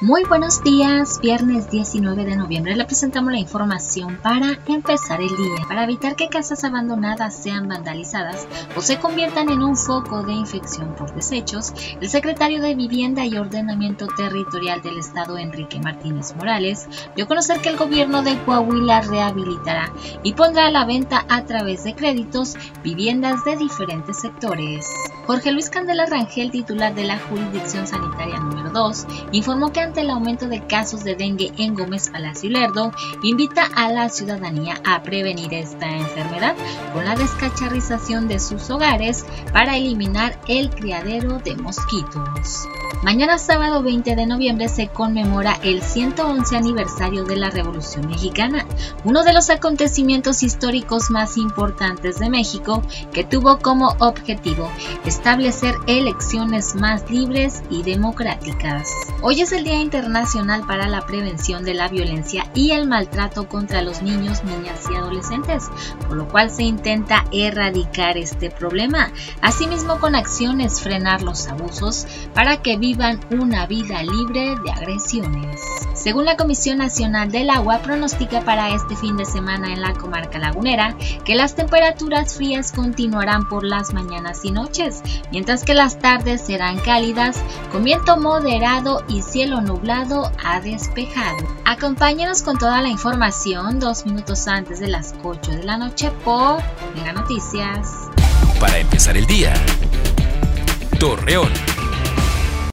Muy buenos días, viernes 19 de noviembre le presentamos la información para empezar el día. Para evitar que casas abandonadas sean vandalizadas o se conviertan en un foco de infección por desechos, el secretario de Vivienda y Ordenamiento Territorial del Estado, Enrique Martínez Morales, dio a conocer que el gobierno de Coahuila rehabilitará y pondrá a la venta a través de créditos viviendas de diferentes sectores. Jorge Luis Candela Rangel, titular de la Jurisdicción Sanitaria número 2, informó que ante el aumento de casos de dengue en Gómez Palacio Lerdo, invita a la ciudadanía a prevenir esta enfermedad con la descacharrización de sus hogares para eliminar el criadero de mosquitos. Mañana sábado 20 de noviembre se conmemora el 111 aniversario de la Revolución Mexicana, uno de los acontecimientos históricos más importantes de México que tuvo como objetivo establecer elecciones más libres y democráticas. Hoy es el Internacional para la Prevención de la Violencia y el Maltrato contra los niños, niñas y adolescentes, por lo cual se intenta erradicar este problema, asimismo con acciones frenar los abusos para que vivan una vida libre de agresiones. Según la Comisión Nacional del Agua, pronostica para este fin de semana en la comarca lagunera que las temperaturas frías continuarán por las mañanas y noches, mientras que las tardes serán cálidas, con viento moderado y cielo nublado a despejado. Acompáñenos con toda la información dos minutos antes de las 8 de la noche por Mega Noticias. Para empezar el día. Torreón.